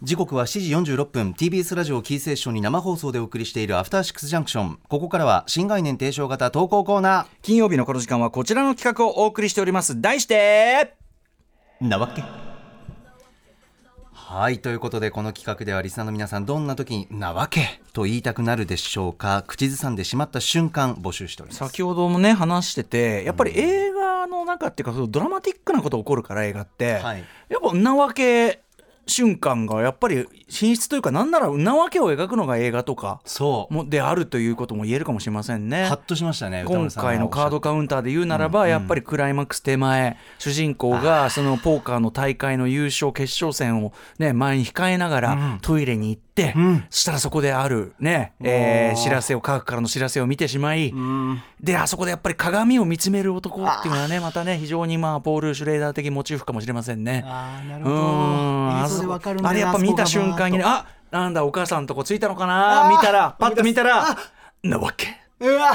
時刻は7時46分。TBS ラジオキーセーションに生放送でお送りしているアフターシックスジャンクション。ここからは新概念提唱型投稿コーナ金曜日のこの時間はこちらの企画をお送りしております。題してーなわけはいということでこの企画ではリスナーの皆さんどんな時になわけと言いたくなるでしょうか。口ずさんでしまった瞬間募集しております。先ほどもね話しててやっぱり映画の中っていうかそのドラマティックなこと起こるから映画って、はい。やっぱなわけ瞬間がやっぱり品質というかなんならなわけを描くのが映画とかそう。もであるということも言えるかもしれませんね。ハッ。としましたね歌今回のカードカウンターで言うならば、やっぱりクライマックス手前主人公がそのポーカーの大会の優勝決勝戦を、ね、前に控えながらトイレに行って、ん。そしたらそこである、ねえー知らせを科学からの知らせを見てしまい、であそこでやっぱり鏡を見つめる男っていうのはねまたね非常にまあポール・シュレーダー的モチーフかもしれませんね。うあーなるほど。あれやっぱ見た瞬間にねああなんだお母さんとこついたのかな見たらパッと見たらなわけ。うわ。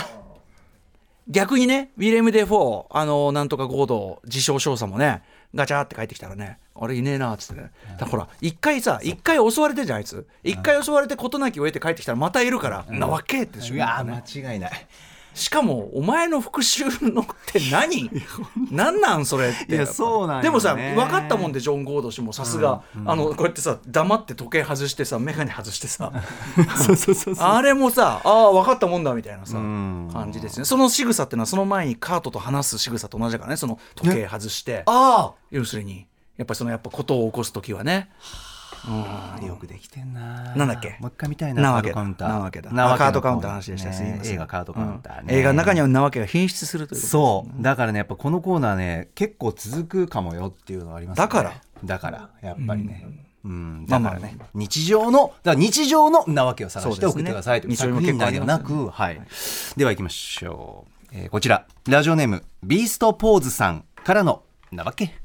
逆にねウィレム・デ・フォーあのなんとかゴード自称少佐もねガチャって帰ってきたらねあれいねえなっつってね。だからほら一回さ一回襲われてんじゃんあいつ。一回襲われて事なきを得て帰ってきたらまたいるから、なわけってうわ間違いないしかもお前の復讐のって何？何なんそれって。いやそうなんでもさ分かったもんでジョン・ゴード氏もさすがあのこうやってさ黙って時計外してさ眼鏡外してさ あれもさああ分かったもんだみたいなさん。感じですね。その仕草っていうのはその前にカートと話す仕草と同じだからね。その時計外して。あ要するにやっぱりそのやっぱことを起こす時はね。あよくできてんな。なんだっけ？もう一回見たいななわけだ。カードカウンター。なわけだ。なわけのあカードカウンターの話でした、ね映画カードカウンターね、うん。映画の中にはなわけが品質するということそう。だからねやっぱこのコーナーね結構続くかもよっていうのはありますね。だから？だからやっぱりね。うん、まあまあだからね、日常のだから日常のなわけを探して送ってくださいという作品ではなく、はい、では行きましょう、えーこちら。ラジオネームビーストポーズさんからのなわけ？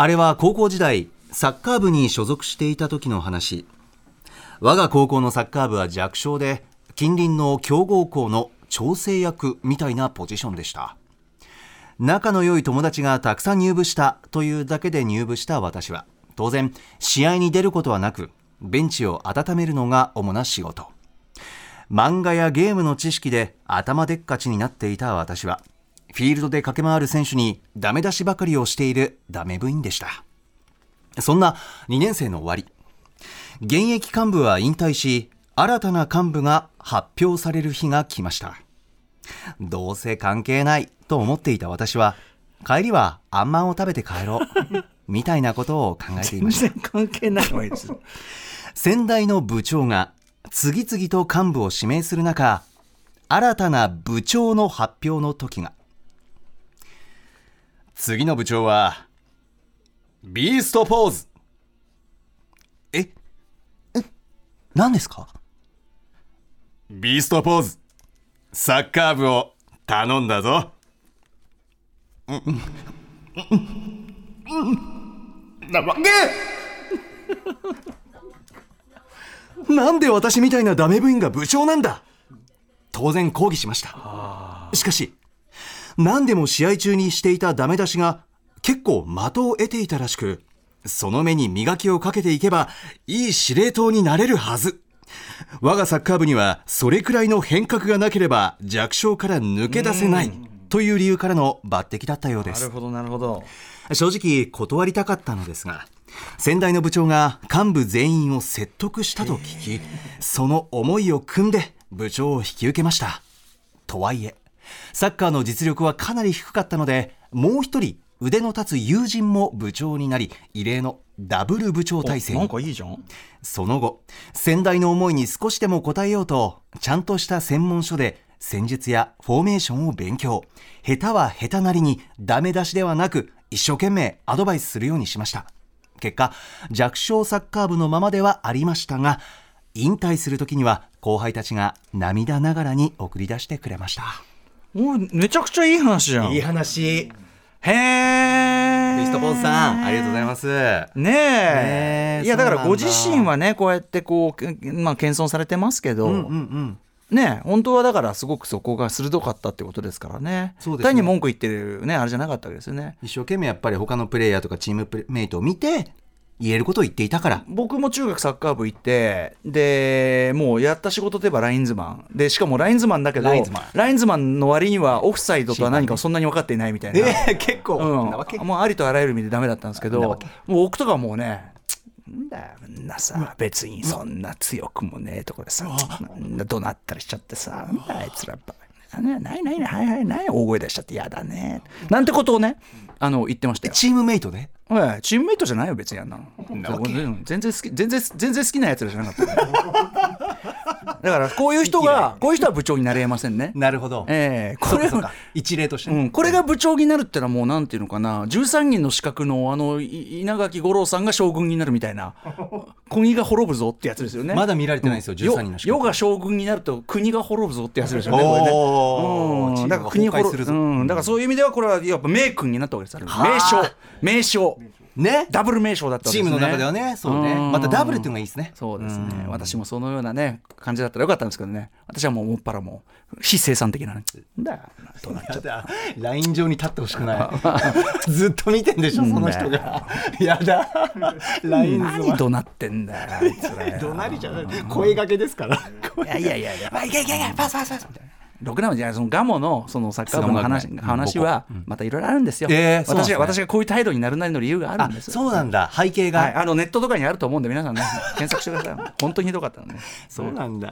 あれは高校時代サッカー部に所属していた時の話。我が高校のサッカー部は弱小で近隣の強豪校の調整役みたいなポジションでした。仲の良い友達がたくさん入部したというだけで入部した私は当然試合に出ることはなくベンチを温めるのが主な仕事。漫画やゲームの知識で頭でっかちになっていた私はフィールドで駆け回る選手にダメ出しばかりをしているダメ部員でした。そんな2年生の終わり。現役幹部は引退し新たな幹部が発表される日が来ました。どうせ関係ないと思っていた私は帰りはあんまんを食べて帰ろう みたいなことを考えていました。全然関係ないわけですよ先代の部長が次々と幹部を指名する中新たな部長の発表の時が次の部長はビーストポーズ。え？え？何ですか？ビーストポーズ。サッカー部を頼んだぞ。なわけなん。で私みたいなダメ部員が部長なん。だ当然抗議しましたしかし何でも試合中にしていたダメ出しが結構的を得ていたらしくその目に磨きをかけていけばいい司令塔になれるはず。我がサッカー部にはそれくらいの変革がなければ弱小から抜け出せないという理由からの抜擢だったようです。なるほどなるほど。正直断りたかったのですが先代の部長が幹部全員を説得したと聞きその思いを組んで部長を引き受けました。とはいえサッカーの実力はかなり低かったのでもう一人腕の立つ友人も部長になり異例のダブル部長体制なんにかいいじゃん。その後先代の思いに少しでも応えようとちゃんとした専門書で戦術やフォーメーションを勉強。下手は下手なりにダメ出しではなく一生懸命アドバイスするようにしました。結果弱小サッカー部のままではありましたが引退する時には後輩たちが涙ながらに送り出してくれましたおいめちゃくちゃいい話じゃん。い話。へえベストボーズさんありがとうございます。ねえ。いやだからご自身はねこうやってこう、まあ、謙遜されてますけど、うんうんね本当はだからすごくそこが鋭かったってことですからね。そうですね。単に文句言ってるねあれじゃなかったわけですよね。一生懸命やっぱり他のプレイヤーとかチームメイトを見て言えることを言っていたから。僕も中学サッカー部行ってでもうやった仕事といえばラインズマン。でしかもラインズマンだけどラインズマン。ラインズマンの割にはオフサイドとは何かそんなに分かっていないみたいな、えー、結構、うん。なわけ、もうありとあらゆる意味でダメだったんですけどもう僕とかもうねなんだんなさ別にそんな強くもねえとこでさ怒鳴ったりしちゃってさなんだあいつらば。ないないないはいはいない大声出しちゃってやだねなんてことをねあの言ってましたよ。チームメイトでおいチームメイトじゃないよ別にあんなの。全然好き全然全然好きなやつらじゃなかったよだからこういう人がこういう人は部長になれませんね。なるほど、ええ。これそうか。そうか一例としてね、うん、これが部長になるってのはもうなんていうのかな。13人の資格のあのい稲垣吾郎さんが将軍になるみたいな。国が滅ぶぞってやつですよね。まだ見られてないですよよ13人の資格。世が将軍になると国が滅ぶぞってやつですよねこれね。うん。だから国チームが崩壊するぞ。うん、だからそういう意味ではこれはやっぱ名君になったわけです名は将。あ名将ね。ダブル名将だったわけですね。チームの中ではね。そうね。ん。またダブルっていうのがいいですね。そうですね。うん。私もそのようなね感じだったらよかったんですけどね。私はもうもっぱらもう非生産的なねだよ。どうなっちゃったライン上に立ってほしくない。ずっと見てんでしょその人が。やだ。ラインズ何怒鳴ってんだよ怒鳴りじゃない。声掛けですから。いやいやいやいや、いけいけいけ、パスパスパスみたいな。ろくなもんじゃないそのガモのそのサッカー部の話話はまたいろいろあるんですよ。えー私が私がこういう態度になるなりの理由があるあんです。そうなんだ。背景が、はい、あのネットとかにあると思うんで皆さんね。検索してください。本当にひどかったのね。そうなんだ、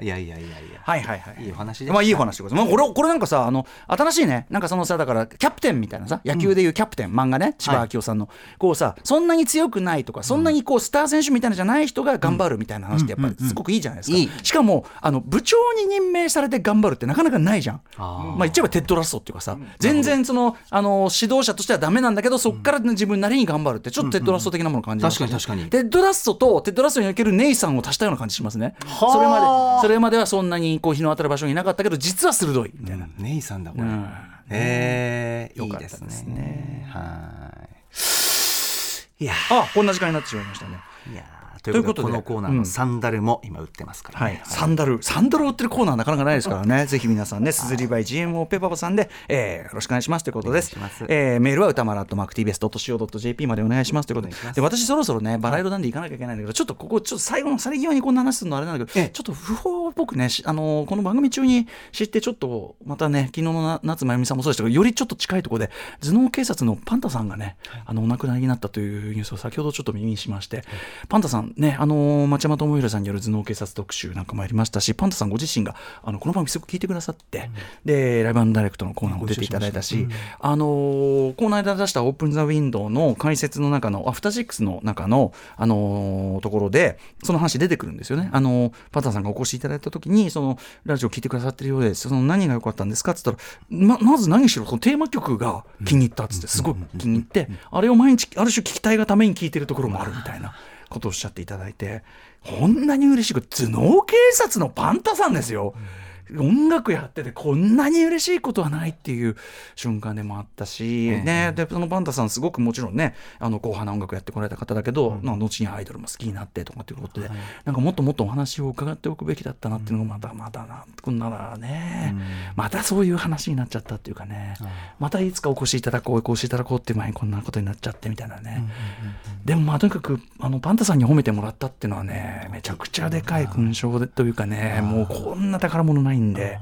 いやいやいやいや。はいはいはい。い。いお話まあいいお話でございます。まあこれこれなんかさあの新しいねなんかそのさだからキャプテンみたいなさ野球でいうキャプテン、漫画ねちばあきおさんの、こうさそんなに強くないとかそんなにこうスター選手みたいなじゃない人が頑張るみたいな話ってやっぱりすごくいいじゃないですか。いいしかもあの部長に任命されて頑張るってなかなかないじゃん。あー。まあ言っちゃえばテッド・ラッソっていうかさ、全然そのあの指導者としてはダメなんだけどそこから自分なりに頑張るってちょっとテッド・ラッソ的なものを感じます、確かに確かに。テッド・ラッソとテッド・ラッソにおけるネイサンを足したような感じしますね。はあ。それまでそれまではそんなにこう日の当たる場所にいなかったけど実は鋭い。みたいな。うんネイさんだこれ、うん。えー、いよかったいですね。ですね。はい。いやあこんな時間になってしまいましたね。いやということでということでこのコーナーのサンダルも今売ってますから、ね。はい、サンダル、サンダルを売ってるコーナーなかなかないですからね、ぜひ皆さんね、すずりバイ GMO ペパパさんで、えーよろしくお願いしますということです。えーメールは歌丸 .mactvs.co.jp までお願いしますということで、で私そろそろね、バラ色なんで行かなきゃいけないんだけど、ちょっとここ、ちょっと最後の去り際にこんな話するのあれなんだけど、ええ。ちょっと不法っぽくね、しあのーこの番組中に知って、ちょっとまたね、昨日のな夏まゆみさんもそうでしたけど、よりちょっと近いところで、頭脳警察のパンタさんがね、あのお亡くなりになったというニュースを先ほどちょっと耳にしまして、パンタさんね、あのー町山智博さんによる頭脳警察特集なんかもありましたし、パンタさんご自身があのこの番組すごく聞いてくださって、で、ライブダイレクトのコーナーも出ていただいたし、あのーこの間出したオープンザウィンドウの解説の中の、アフターシックスの中の、あのーところで、その話出てくるんですよね。あのーパンタさんがお越しいただいた時に、そのラジオ聞いてくださってるようです。その何が良かったんですか？って言ったら、ままず何しろそのテーマ曲が気に入ったっつって、すごい気に入って、あれを毎日、ある種聞きたいがために聞いてるところもあるみたいなことをおっしゃっていただいて、こんなに嬉しく、頭脳警察のパンタさんですよ。音楽やっててこんなに嬉しいことはないっていう瞬間でもあったし、ね、でそのパンタさんすごくもちろんねあの硬派な音楽やってこられた方だけど、まあ後にアイドルも好きになってとかっていうことで、なんかもっともっとお話を伺っておくべきだったなっていうのがまだまだなこんならね、またそういう話になっちゃったっていうかね、またいつかお越しいただこうお越しいただこうって前にこんなことになっちゃってみたいなね、でもまあとにかくあのパンタさんに褒めてもらったっていうのはねめちゃくちゃでかい勲章でというかねもうこんな宝物ないんで。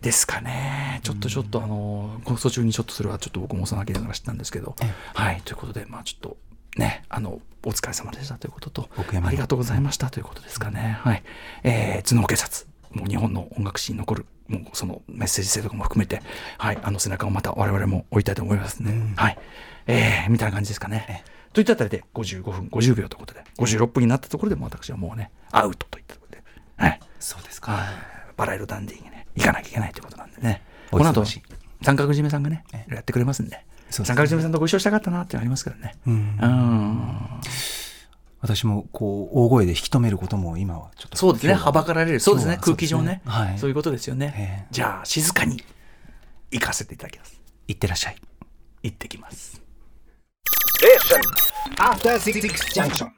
ですかね、ちょっとちょっと、あの放送中にちょっとそれはちょっと僕も幼きながら知ったんですけど、はい、ということで、まあちょっとね、あのお疲れ様でしたということと。ありがとうございましたということですかね、はい、えー、頭脳警察、もう日本の音楽史に残る、もうそのメッセージ性とかも含めて、はい、あの背中をまた我々も追いたいと思いますね。はい、えー、みたいな感じですかね。といったあたりで55分50秒ということで、56分になったところでも私はもうね、アウトといったところで、はい、そうですか、はい、バラ色ダンディーにね、行かなきゃいけないということなんでね。おこの後三角締めさんがね、やってくれますんで、そうですね三角締めさんとご一緒したかったなっていうのありますからね。うんうん。私もこう大声で引き止めることも今はちょっとそうですね、はばかられる。そうですね、空気上ね。はいそういうことですよねえ。えじゃあ、静かに行かせていただきます。いってらっしゃい行ってきます。After Six Junction. Hey, it's